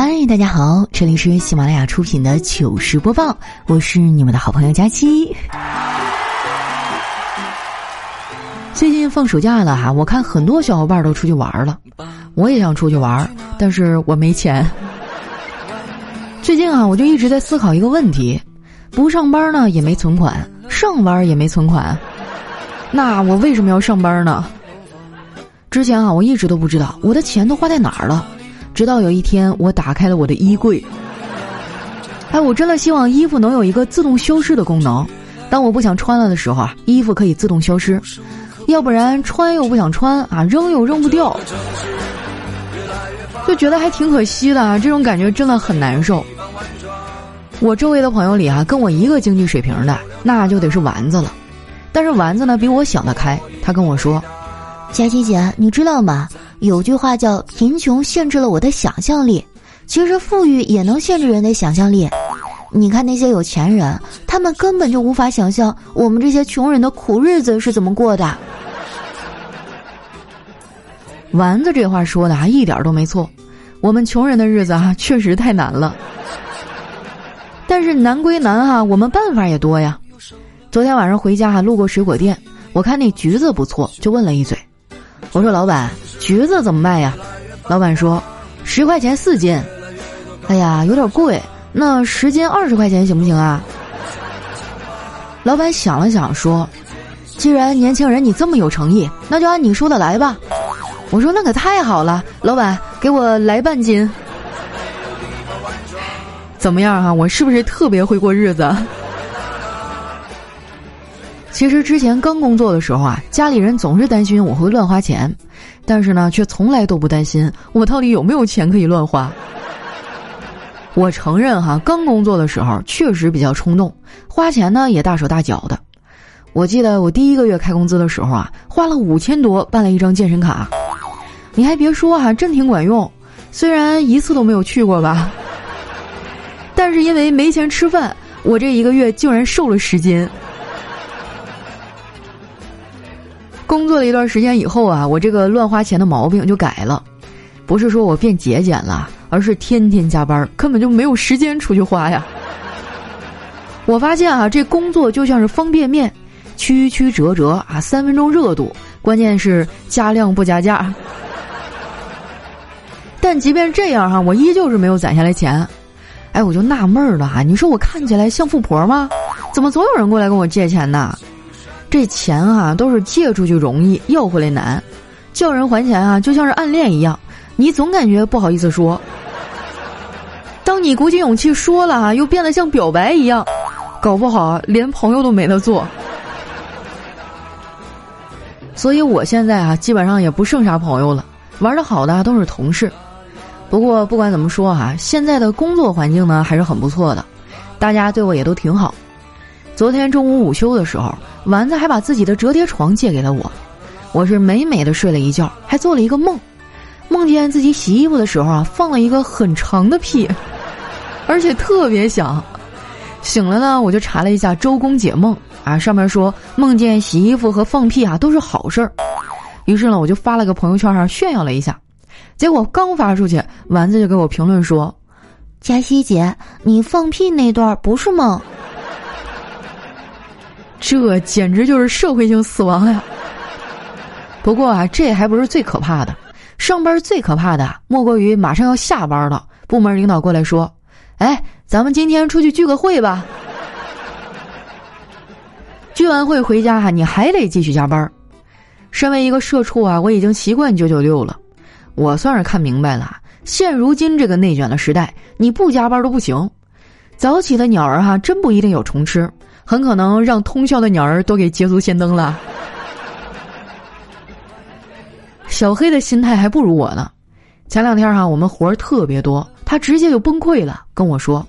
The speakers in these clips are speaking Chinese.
嗨，大家好，这里是喜马拉雅出品的糗事播报，我是你们的好朋友佳期。最近放暑假了哈，我看很多小伙伴都出去玩了，我也想出去玩，但是我没钱。最近啊，我就一直在思考一个问题：不上班呢也没存款，上班也没存款，那我为什么要上班呢？之前啊，我一直都不知道我的钱都花在哪儿了。直到有一天，我打开了我的衣柜。哎，我真的希望衣服能有一个自动消失的功能。当我不想穿了的时候啊，衣服可以自动消失；要不然穿又不想穿啊，扔又扔不掉，就觉得还挺可惜的。这种感觉真的很难受。我周围的朋友里啊，跟我一个经济水平的，那就得是丸子了。但是丸子呢，比我想得开。他跟我说：“佳琪姐，你知道吗？”有句话叫“贫穷限制了我的想象力”，其实富裕也能限制人的想象力。你看那些有钱人，他们根本就无法想象我们这些穷人的苦日子是怎么过的。丸子这话说的啊，一点都没错。我们穷人的日子啊，确实太难了。但是难归难哈，我们办法也多呀。昨天晚上回家哈，路过水果店，我看那橘子不错，就问了一嘴。我说：“老板。”橘子怎么卖呀？老板说，十块钱四斤。哎呀，有点贵。那十斤二十块钱行不行啊？老板想了想说，既然年轻人你这么有诚意，那就按你说的来吧。我说那可太好了，老板给我来半斤。怎么样哈？我是不是特别会过日子？其实之前刚工作的时候啊，家里人总是担心我会乱花钱，但是呢，却从来都不担心我到底有没有钱可以乱花。我承认哈，刚工作的时候确实比较冲动，花钱呢也大手大脚的。我记得我第一个月开工资的时候啊，花了五千多办了一张健身卡。你还别说哈，真挺管用。虽然一次都没有去过吧，但是因为没钱吃饭，我这一个月竟然瘦了十斤。工作了一段时间以后啊，我这个乱花钱的毛病就改了，不是说我变节俭了，而是天天加班，根本就没有时间出去花呀。我发现啊，这工作就像是方便面，曲曲折折啊，三分钟热度，关键是加量不加价。但即便这样哈，我依旧是没有攒下来钱。哎，我就纳闷了哈，你说我看起来像富婆吗？怎么总有人过来跟我借钱呢？这钱啊，都是借出去容易，要回来难。叫人还钱啊，就像是暗恋一样，你总感觉不好意思说。当你鼓起勇气说了啊，又变得像表白一样，搞不好连朋友都没得做。所以我现在啊，基本上也不剩啥朋友了，玩的好的都是同事。不过不管怎么说哈，现在的工作环境呢还是很不错的，大家对我也都挺好。昨天中午午休的时候，丸子还把自己的折叠床借给了我，我是美美的睡了一觉，还做了一个梦，梦见自己洗衣服的时候啊，放了一个很长的屁，而且特别响。醒了呢，我就查了一下周公解梦啊，上面说梦见洗衣服和放屁啊都是好事儿，于是呢，我就发了个朋友圈上炫耀了一下，结果刚发出去，丸子就给我评论说：“佳西姐，你放屁那段不是梦。”这简直就是社会性死亡呀！不过啊，这还不是最可怕的。上班最可怕的，莫过于马上要下班了，部门领导过来说：“哎，咱们今天出去聚个会吧。”聚完会回家哈，你还得继续加班。身为一个社畜啊，我已经习惯九九六了。我算是看明白了，现如今这个内卷的时代，你不加班都不行。早起的鸟儿哈，真不一定有虫吃。很可能让通宵的鸟儿都给捷足先登了。小黑的心态还不如我呢。前两天哈，我们活儿特别多，他直接就崩溃了，跟我说：“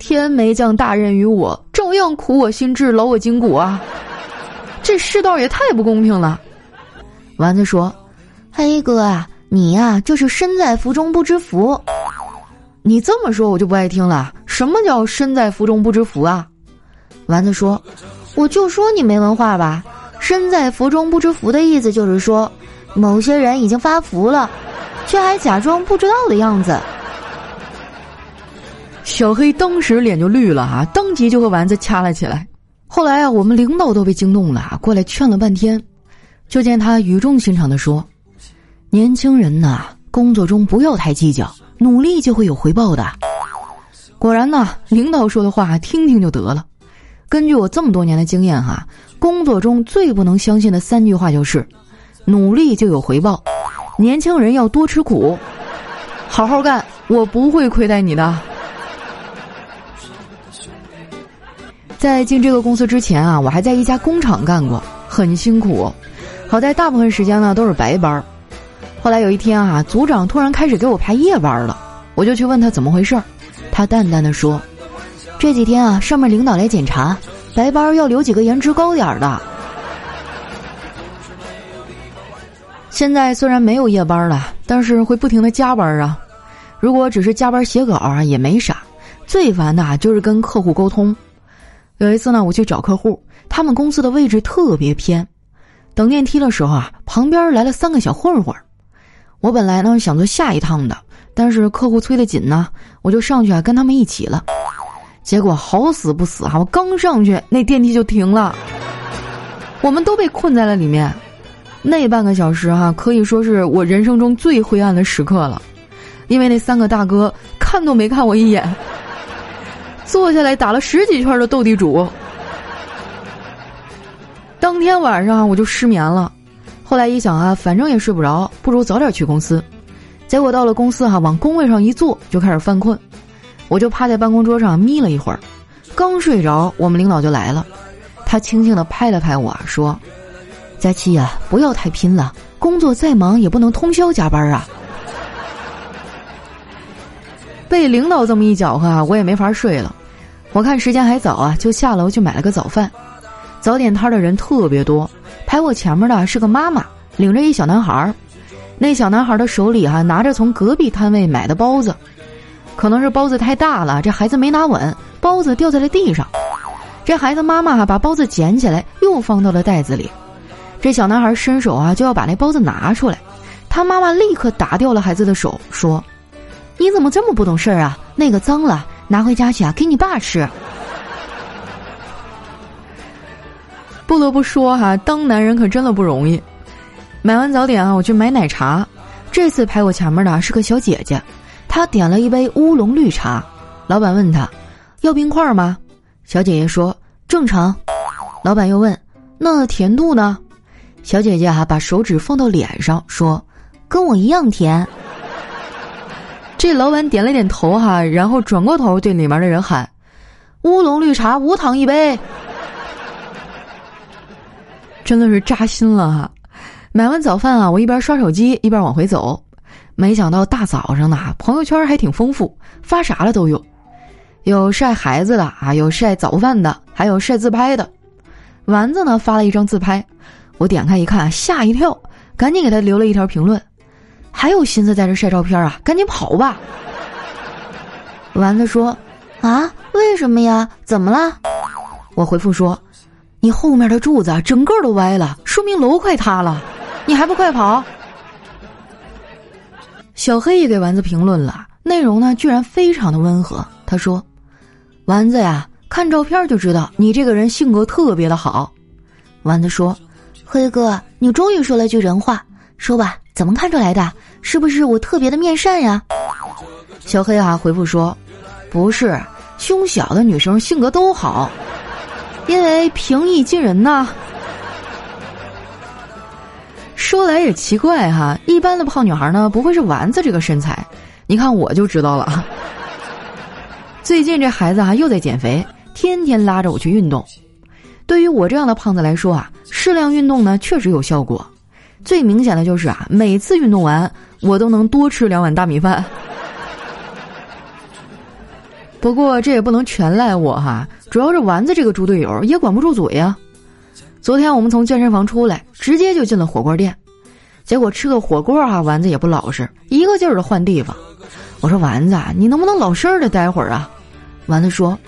天没降大任于我，照样苦我心智，劳我筋骨啊！这世道也太不公平了。”丸子说：“黑哥啊，你呀就是身在福中不知福。你这么说，我就不爱听了。什么叫身在福中不知福啊？”丸子说：“我就说你没文化吧，身在福中不知福的意思就是说，某些人已经发福了，却还假装不知道的样子。小黑当时脸就绿了啊，当即就和丸子掐了起来。后来啊，我们领导都被惊动了，过来劝了半天，就见他语重心长的说：“年轻人呐，工作中不要太计较，努力就会有回报的。”果然呢，领导说的话听听就得了。根据我这么多年的经验哈，工作中最不能相信的三句话就是：努力就有回报，年轻人要多吃苦，好好干，我不会亏待你的。在进这个公司之前啊，我还在一家工厂干过，很辛苦。好在大部分时间呢都是白班。后来有一天啊，组长突然开始给我排夜班了，我就去问他怎么回事儿。他淡淡的说：“这几天啊，上面领导来检查，白班要留几个颜值高点的。现在虽然没有夜班了，但是会不停的加班啊。如果只是加班写稿啊，也没啥。最烦的就是跟客户沟通。”有一次呢，我去找客户，他们公司的位置特别偏，等电梯的时候啊，旁边来了三个小混混。我本来呢想坐下一趟的，但是客户催得紧呢，我就上去啊跟他们一起了。结果好死不死啊，我刚上去，那电梯就停了，我们都被困在了里面。那半个小时哈，可以说是我人生中最灰暗的时刻了，因为那三个大哥看都没看我一眼。坐下来打了十几圈的斗地主，当天晚上我就失眠了。后来一想啊，反正也睡不着，不如早点去公司。结果到了公司哈，往工位上一坐就开始犯困，我就趴在办公桌上眯了一会儿。刚睡着，我们领导就来了，他轻轻的拍了拍我说：“佳期呀，不要太拼了，工作再忙也不能通宵加班啊。”被领导这么一搅和，我也没法睡了。我看时间还早啊，就下楼去买了个早饭。早点摊的人特别多，排我前面的是个妈妈，领着一小男孩儿。那小男孩的手里哈拿着从隔壁摊位买的包子，可能是包子太大了，这孩子没拿稳，包子掉在了地上。这孩子妈妈把包子捡起来，又放到了袋子里。这小男孩伸手啊就要把那包子拿出来，他妈妈立刻打掉了孩子的手，说。你怎么这么不懂事儿啊？那个脏了，拿回家去啊，给你爸吃。不得不说哈，当男人可真的不容易。买完早点啊，我去买奶茶。这次排我前面的是个小姐姐，她点了一杯乌龙绿茶。老板问她要冰块吗？小姐姐说正常。老板又问那甜度呢？小姐姐哈把手指放到脸上说跟我一样甜。这老板点了点头哈，然后转过头对里面的人喊：“乌龙绿茶无糖一杯。”真的是扎心了哈！买完早饭啊，我一边刷手机一边往回走，没想到大早上的朋友圈还挺丰富，发啥了都有，有晒孩子的啊，有晒早饭的，还有晒自拍的。丸子呢发了一张自拍，我点开一看，吓一跳，赶紧给他留了一条评论。还有心思在这晒照片啊？赶紧跑吧！丸子说：“啊，为什么呀？怎么了？”我回复说：“你后面的柱子整个都歪了，说明楼快塌了，你还不快跑？”小黑也给丸子评论了，内容呢居然非常的温和。他说：“丸子呀，看照片就知道你这个人性格特别的好。”丸子说：“黑哥，你终于说了句人话，说吧，怎么看出来的？”是不是我特别的面善呀？小黑啊回复说：“不是，胸小的女生性格都好，因为平易近人呐。”说来也奇怪哈，一般的胖女孩呢不会是丸子这个身材，你看我就知道了。最近这孩子啊又在减肥，天天拉着我去运动。对于我这样的胖子来说啊，适量运动呢确实有效果。最明显的就是啊，每次运动完。我都能多吃两碗大米饭，不过这也不能全赖我哈，主要是丸子这个猪队友也管不住嘴呀。昨天我们从健身房出来，直接就进了火锅店，结果吃个火锅啊，丸子也不老实，一个劲儿的换地方。我说丸子，你能不能老实的待会儿啊？丸子说：“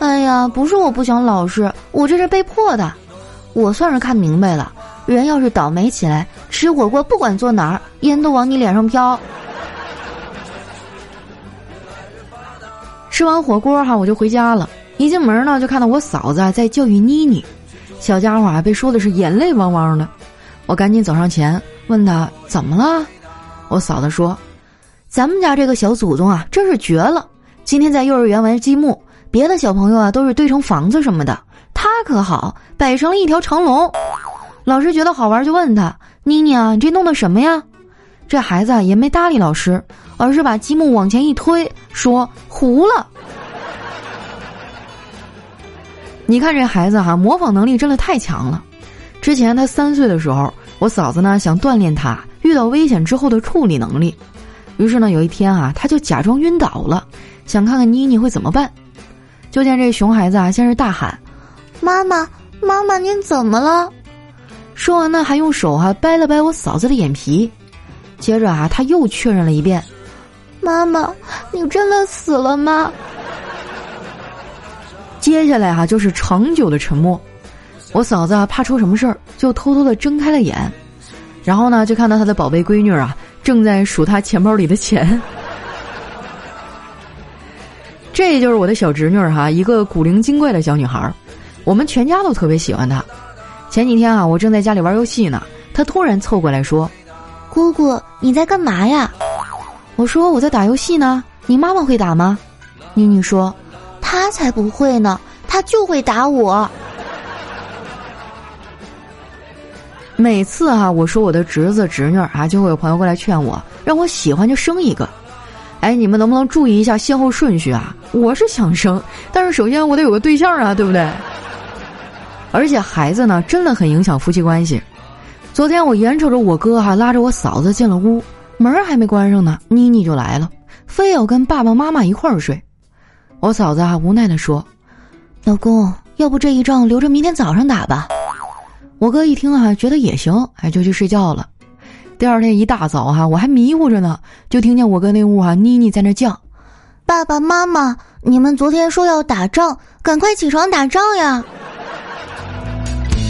哎呀，不是我不想老实，我这是被迫的。我算是看明白了。”人要是倒霉起来，吃火锅不管坐哪儿，烟都往你脸上飘。吃完火锅哈，我就回家了。一进门呢，就看到我嫂子在教育妮妮，小家伙啊被说的是眼泪汪汪的。我赶紧走上前问他怎么了。我嫂子说：“咱们家这个小祖宗啊，真是绝了！今天在幼儿园玩积木，别的小朋友啊都是堆成房子什么的，他可好，摆成了一条长龙。老师觉得好玩，就问他：妮妮啊，你这弄的什么呀？这孩子啊也没搭理老师，而是把积木往前一推，说糊了。”你看这孩子哈，模仿能力真的太强了。之前他三岁的时候，我嫂子呢想锻炼他遇到危险之后的处理能力，于是呢有一天啊，他就假装晕倒了，想看看妮妮会怎么办。就见这熊孩子啊，先是大喊：“妈妈，妈妈，您怎么了？”说完呢，还用手哈掰了掰我嫂子的眼皮，接着啊，他又确认了一遍：“妈妈，你真的死了吗？”接下来哈就是长久的沉默，我嫂子啊怕出什么事儿，就偷偷的睁开了眼，然后呢就看到她的宝贝闺女啊正在数她钱包里的钱，这就是我的小侄女哈，一个古灵精怪的小女孩，我们全家都特别喜欢她。前几天啊我正在家里玩游戏呢，她突然凑过来说：“姑姑你在干嘛呀？”我说：“我在打游戏呢。”你妈妈会打吗？妮妮说。她才不会呢，她就会打我。每次啊，我说我的侄子侄女啊，就会有朋友过来劝我，让我喜欢就生一个。哎，你们能不能注意一下先后顺序啊？我是想生，但是首先我得有个对象啊，对不对？而且孩子呢，真的很影响夫妻关系。昨天我眼瞅着我哥哈拉着我嫂子进了屋，门还没关上呢，妮妮就来了，非要跟爸爸妈妈一块儿睡。我嫂子啊无奈的说：“老公，要不这一仗留着明天早上打吧。”我哥一听啊，觉得也行，哎，就去睡觉了。第二天一大早哈，我还迷糊着呢，就听见我哥那屋啊，妮妮在那叫：“爸爸妈妈，你们昨天说要打仗，赶快起床打仗呀！”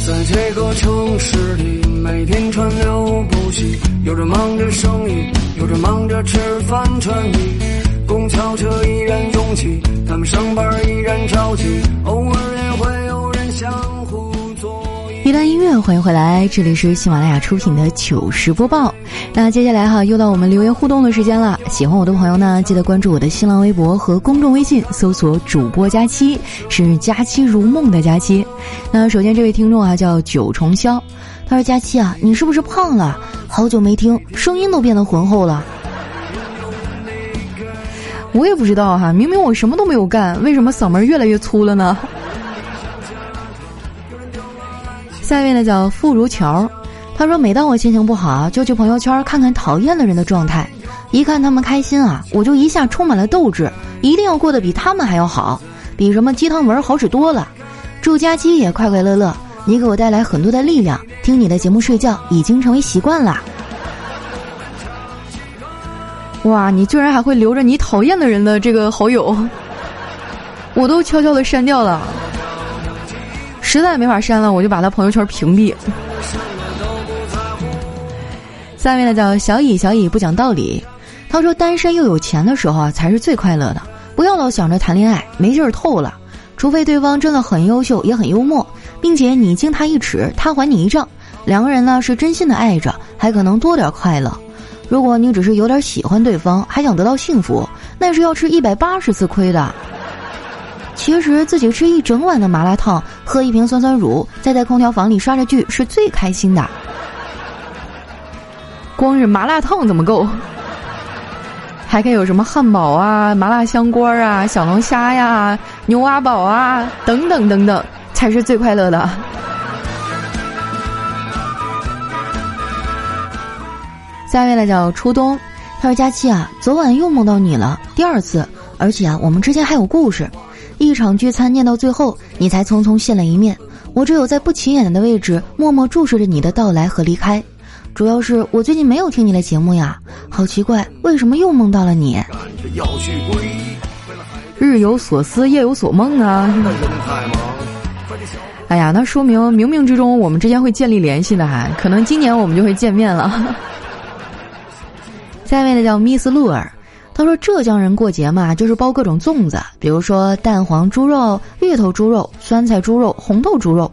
在这个城市里，每天川流不息，有人忙着生意，有人忙着吃饭穿衣。公交车依然拥挤，他们上班依然着急，偶尔也一段音乐，欢迎回来，这里是喜马拉雅出品的糗事播报。那接下来哈，又到我们留言互动的时间了。喜欢我的朋友呢，记得关注我的新浪微博和公众微信，搜索主播佳期，是佳期如梦的佳期。那首先这位听众啊，叫九重霄，他说：“佳期啊，你是不是胖了？好久没听，声音都变得浑厚了。”我也不知道哈，明明我什么都没有干，为什么嗓门越来越粗了呢？下面呢叫傅如桥，他说每当我心情不好，就去朋友圈看看讨厌的人的状态，一看他们开心啊，我就一下充满了斗志，一定要过得比他们还要好，比什么鸡汤文好使多了。祝佳期也快快乐乐，你给我带来很多的力量，听你的节目睡觉已经成为习惯了。哇，你居然还会留着你讨厌的人的这个好友，我都悄悄的删掉了。实在没法删了，我就把他朋友圈屏蔽。下面呢叫小乙，小乙不讲道理。他说单身又有钱的时候啊，才是最快乐的。不要老想着谈恋爱，没劲儿透了。除非对方真的很优秀，也很幽默，并且你敬他一尺，他还你一丈，两个人呢是真心的爱着，还可能多点快乐。如果你只是有点喜欢对方，还想得到幸福，那是要吃一百八十次亏的。其实自己吃一整碗的麻辣烫，喝一瓶酸酸乳，再在空调房里刷着剧，是最开心的。光是麻辣烫怎么够？还可以有什么汉堡啊、麻辣香锅啊、小龙虾呀、牛蛙煲啊等等等等，才是最快乐的。下面呢叫初冬，他说：“佳期啊，昨晚又梦到你了，第二次，而且啊，我们之间还有故事。一场聚餐念到最后，你才匆匆现了一面，我只有在不起眼的位置默默注视着你的到来和离开。主要是我最近没有听你的节目呀，好奇怪，为什么又梦到了你？日有所思，夜有所梦啊！哎呀，那说明冥冥之中我们之间会建立联系的哈，可能今年我们就会见面了。”下面的叫 Miss 露尔，他说浙江人过节嘛，就是包各种粽子，比如说蛋黄猪肉、芋头猪肉、酸菜猪肉、红豆猪肉。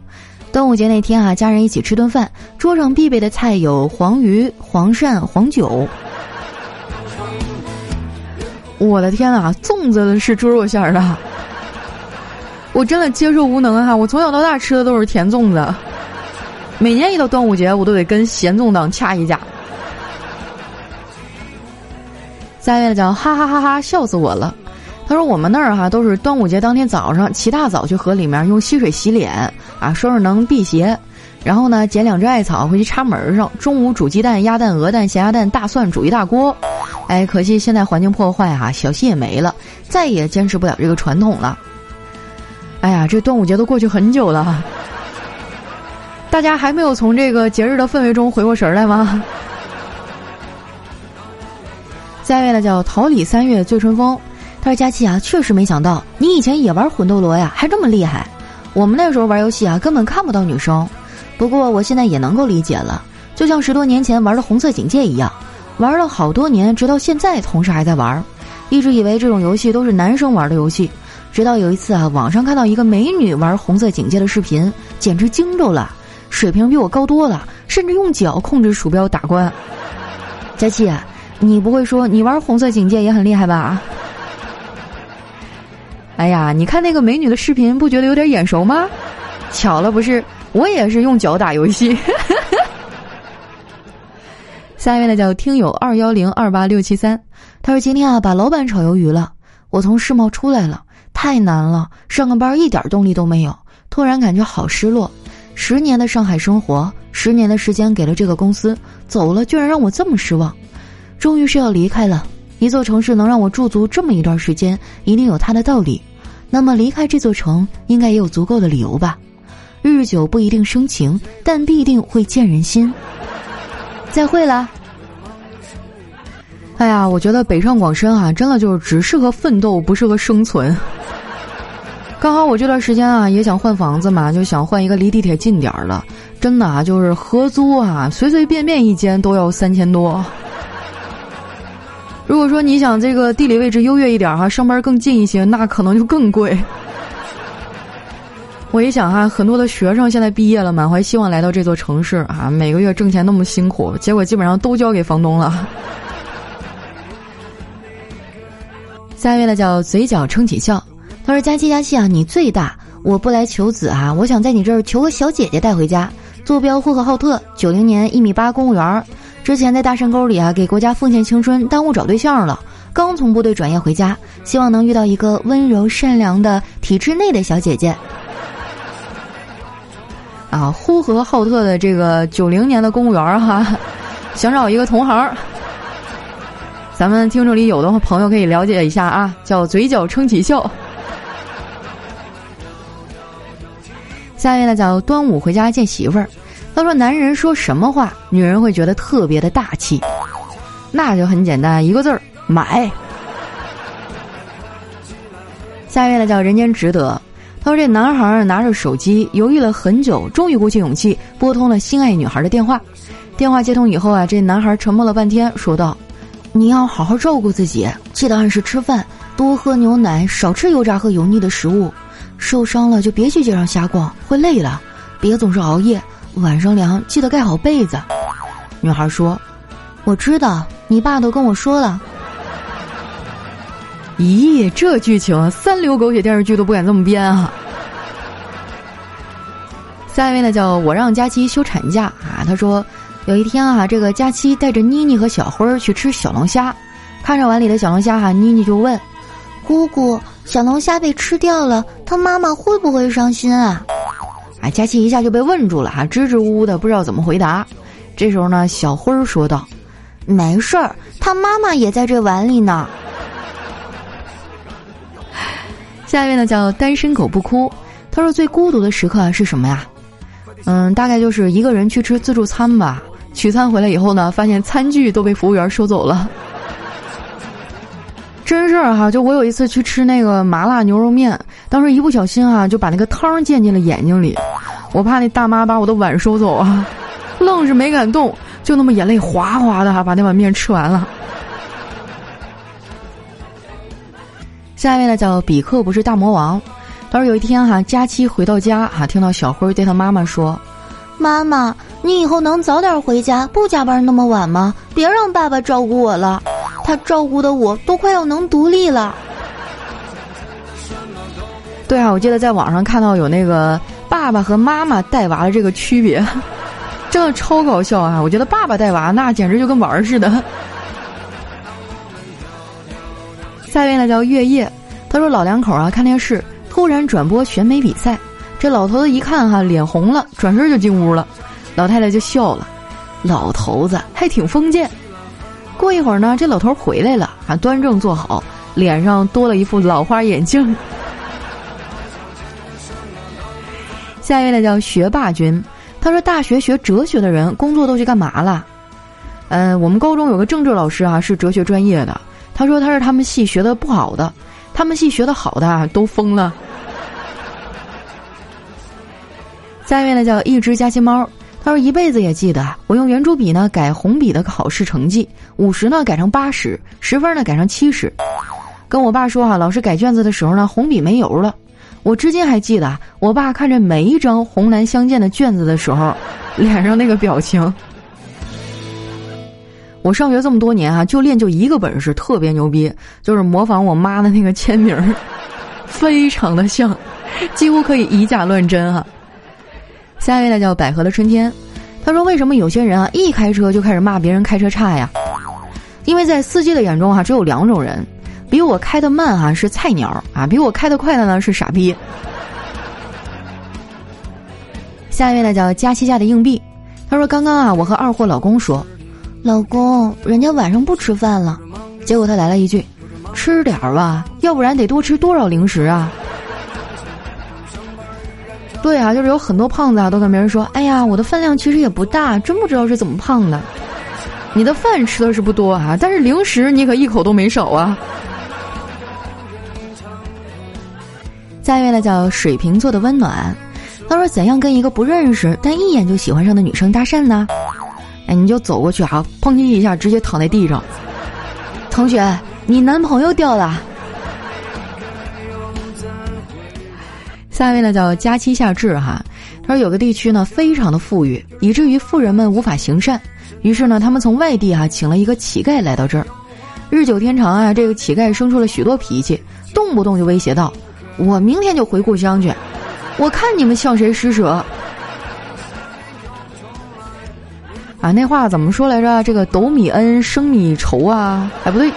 端午节那天啊，家人一起吃顿饭，桌上必备的菜有黄鱼、黄鳝、黄酒。我的天啊，粽子是猪肉馅儿的，我真的接受无能哈！我从小到大吃的都是甜粽子，每年一到端午节，我都得跟咸粽党掐一架。下一位叫哈哈哈哈笑死我了，他说我们那儿哈都是端午节当天早上起大早去河里面用溪水洗脸啊，说是能辟邪。然后呢，捡两只艾草回去插门上。中午煮鸡蛋、鸭蛋、鹅蛋、咸鸭蛋、大蒜煮一大锅。哎，可惜现在环境破坏哈，小溪也没了，再也坚持不了这个传统了。哎呀，这端午节都过去很久了，大家还没有从这个节日的氛围中回过神来吗？下一位呢，叫桃李三月醉春风。他说：“佳琪啊，确实没想到你以前也玩魂斗罗呀，还这么厉害。我们那时候玩游戏啊，根本看不到女生。”不过我现在也能够理解了，就像十多年前玩的《红色警戒》一样，玩了好多年，直到现在同事还在玩，一直以为这种游戏都是男生玩的游戏，直到有一次啊，网上看到一个美女玩《红色警戒》的视频，简直惊着了，水平比我高多了，甚至用脚控制鼠标打关。佳琪，啊你不会说你玩《红色警戒》也很厉害吧？哎呀，你看那个美女的视频，不觉得有点眼熟吗？巧了，不是。我也是用脚打游戏。下一位呢叫听友二幺零二八六七三，他说今天啊把老板炒鱿鱼了。我从世贸出来了，太难了，上个班一点动力都没有，突然感觉好失落。十年的上海生活，十年的时间给了这个公司，走了居然让我这么失望。终于是要离开了。一座城市能让我驻足这么一段时间，一定有它的道理。那么离开这座城，应该也有足够的理由吧。日久不一定生情，但必定会见人心。再会了。哎呀，我觉得北上广深啊，真的就是只适合奋斗，不适合生存。刚好我这段时间啊，也想换房子嘛，就想换一个离地铁近点儿的。真的啊，就是合租啊，随随便便一间都要三千多。如果说你想这个地理位置优越一点哈，上班更近一些，那可能就更贵。我一想哈，很多的学生现在毕业了，满怀希望来到这座城市啊，每个月挣钱那么辛苦，结果基本上都交给房东了。下一位呢叫嘴角撑起笑，他说：“佳期佳期啊，你最大，我不来求子啊，我想在你这儿求个小姐姐带回家。坐标呼和浩特，九零年一米八，公务员，之前在大山沟里啊给国家奉献青春，耽误找对象了，刚从部队转业回家，希望能遇到一个温柔善良的体制内的小姐姐。”啊，呼和浩特的这个九零年的公务员哈，想找一个同行，咱们听众里有的朋友可以了解一下啊，叫嘴角撑起笑。下一位呢叫端午回家见媳妇儿，他说男人说什么话，女人会觉得特别的大气，那就很简单，一个字儿买。下一位呢叫人间值得。他说：“这男孩拿着手机犹豫了很久，终于鼓起勇气拨通了心爱女孩的电话。电话接通以后啊，这男孩沉默了半天，说道：‘你要好好照顾自己，记得按时吃饭，多喝牛奶，少吃油炸和油腻的食物。受伤了就别去街上瞎逛，会累了。别总是熬夜，晚上凉记得盖好被子。’女孩说：‘我知道，你爸都跟我说了。’”咦，这剧情三流狗血电视剧都不敢这么编啊！下一位呢，叫我让佳期休产假啊。他说，有一天啊，这个佳期带着妮妮和小辉儿去吃小龙虾，看着碗里的小龙虾哈，妮妮就问：“姑姑，小龙虾被吃掉了，他妈妈会不会伤心啊？”啊，佳琪一下就被问住了哈，支支吾吾的不知道怎么回答。这时候呢，小辉儿说道：“没事儿，他妈妈也在这碗里呢。”下一位呢叫单身狗不哭，他说最孤独的时刻是什么呀？嗯，大概就是一个人去吃自助餐吧。取餐回来以后呢，发现餐具都被服务员收走了。真事儿哈，就我有一次去吃那个麻辣牛肉面，当时一不小心啊，就把那个汤溅进了眼睛里，我怕那大妈把我的碗收走啊，愣是没敢动，就那么眼泪哗哗的哈把那碗面吃完了。下一位呢叫比克，不是大魔王。他说有一天哈，佳期回到家哈，听到小辉对他妈妈说：“妈妈，你以后能早点回家，不加班那么晚吗？别让爸爸照顾我了，他照顾的我都快要能独立了。”对啊，我记得在网上看到有那个爸爸和妈妈带娃的这个区别，真的超搞笑啊！我觉得爸爸带娃那简直就跟玩儿似的。下一位呢叫月夜，他说老两口啊看电视。突然转播选美比赛，这老头子一看哈，脸红了，转身就进屋了。老太太就笑了，老头子还挺封建。过一会儿呢，这老头回来了，还端正坐好，脸上多了一副老花眼镜。下一位呢叫学霸君，他说大学学哲学的人工作都去干嘛了？嗯，我们高中有个政治老师啊，是哲学专业的，他说他是他们系学的不好的。他们系学的好的都疯了。下一位呢叫一只夹心猫，他说一辈子也记得我用圆珠笔呢改红笔的考试成绩，五十呢改成八十，十分呢改成七十。跟我爸说哈，老师改卷子的时候呢红笔没油了。我至今还记得我爸看着每一张红蓝相间的卷子的时候，脸上那个表情。我上学这么多年啊，就练就一个本事，特别牛逼，就是模仿我妈的那个签名，非常的像，几乎可以以假乱真哈。下一位呢叫百合的春天，他说：“为什么有些人啊一开车就开始骂别人开车差呀？因为在司机的眼中哈，只有两种人，比我开的慢哈是菜鸟啊，比我开的快的呢是傻逼。”下一位呢叫佳期家的硬币，他说：“刚刚啊，我和二货老公说。”老公，人家晚上不吃饭了，结果他来了一句：“吃点儿吧，要不然得多吃多少零食啊？”对啊，就是有很多胖子啊，都跟别人说：“哎呀，我的饭量其实也不大，真不知道是怎么胖的。”你的饭吃的是不多啊，但是零食你可一口都没少啊。下一位呢叫水瓶座的温暖，他说：“怎样跟一个不认识但一眼就喜欢上的女生搭讪呢？”哎，你就走过去啊，砰叽一下，直接躺在地上。同学，你男朋友掉了。下一位呢叫佳期夏至哈，他说有个地区呢非常的富裕，以至于富人们无法行善，于是呢他们从外地啊请了一个乞丐来到这儿。日久天长啊，这个乞丐生出了许多脾气，动不动就威胁道：“我明天就回故乡去，我看你们向谁施舍。”啊，那话怎么说来着？这个斗米恩，升米仇啊？哎，不对，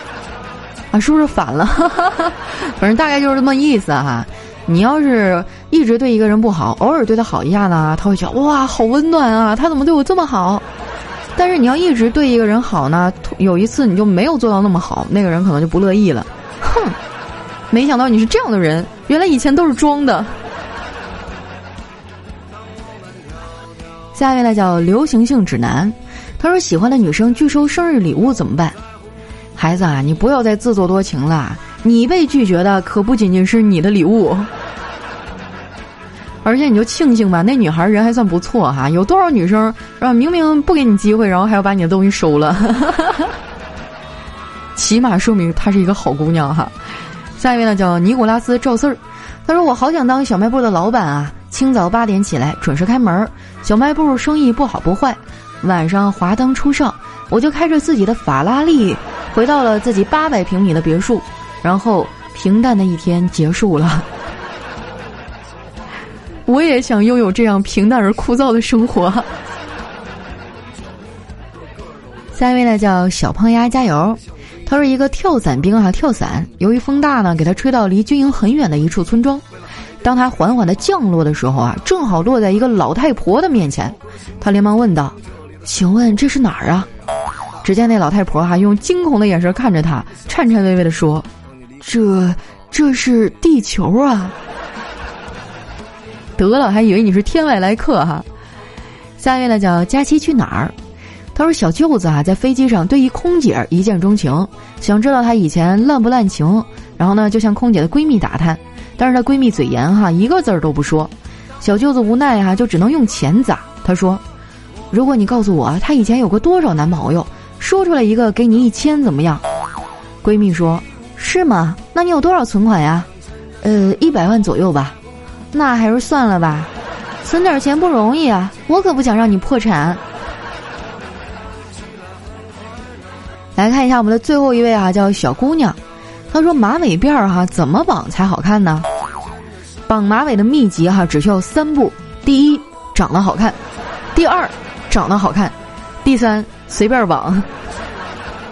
啊，是不是反了？反正大概就是这么意思哈。你要是一直对一个人不好，偶尔对他好一下呢，他会觉得哇，好温暖啊，他怎么对我这么好？但是你要一直对一个人好呢，有一次你就没有做到那么好，那个人可能就不乐意了。哼，没想到你是这样的人，原来以前都是装的。下一位呢叫流行性指南，他说喜欢的女生拒收生日礼物怎么办？孩子啊，你不要再自作多情了，你被拒绝的可不仅仅是你的礼物，而且你就庆幸吧，那女孩人还算不错哈。有多少女生啊？明明不给你机会，然后还要把你的东西收了，起码说明她是一个好姑娘哈。下一位呢叫尼古拉斯赵四儿，他说我好想当小卖部的老板啊。清早八点起来，准时开门。小卖部生意不好不坏，晚上华灯初上，我就开着自己的法拉利，回到了自己八百平米的别墅，然后平淡的一天结束了。我也想拥有这样平淡而枯燥的生活。下一位呢，叫小胖丫加油。他是一个跳伞兵啊，跳伞，由于风大呢，给他吹到离军营很远的一处村庄。当他缓缓的降落的时候啊，正好落在一个老太婆的面前，他连忙问道：“请问这是哪儿啊？”只见那老太婆哈用惊恐的眼神看着他，颤颤巍巍的说：“这这是地球啊！”得了，还以为你是天外来客哈。下一位呢叫佳期去哪儿？他说小舅子啊在飞机上对一空姐一见钟情，想知道她以前滥不滥情，然后呢就向空姐的闺蜜打探。但是她闺蜜嘴严哈，一个字儿都不说。小舅子无奈哈，就只能用钱砸。他说：“如果你告诉我她以前有过多少男朋友，说出来一个给你一千，怎么样？”闺蜜说：“是吗？那你有多少存款呀？呃，一百万左右吧。那还是算了吧，存点钱不容易啊，我可不想让你破产。来看一下我们的最后一位啊，叫小姑娘，她说马尾辫儿哈怎么绑才好看呢？绑马尾的秘籍哈只需要三步：第一，长得好看；第二，长得好看；第三，随便绑。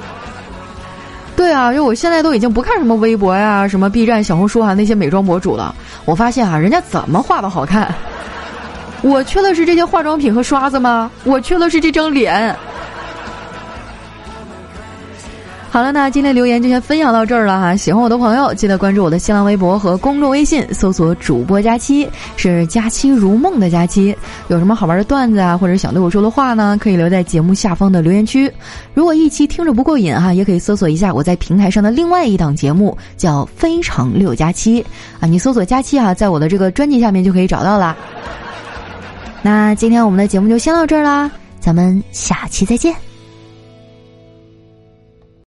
对啊，因为我现在都已经不看什么微博呀、什么 B 站、小红书啊那些美妆博主了。我发现啊，人家怎么画都好看，我缺的是这些化妆品和刷子吗？我缺的是这张脸。好了，那今天留言就先分享到这儿了哈。喜欢我的朋友，记得关注我的新浪微博和公众微信，搜索“主播佳期”，是“佳期如梦”的佳期。有什么好玩的段子啊，或者想对我说的话呢？可以留在节目下方的留言区。如果一期听着不过瘾哈，也可以搜索一下我在平台上的另外一档节目，叫《非常六加七》啊。你搜索“佳期”哈，在我的这个专辑下面就可以找到了。那今天我们的节目就先到这儿啦，咱们下期再见。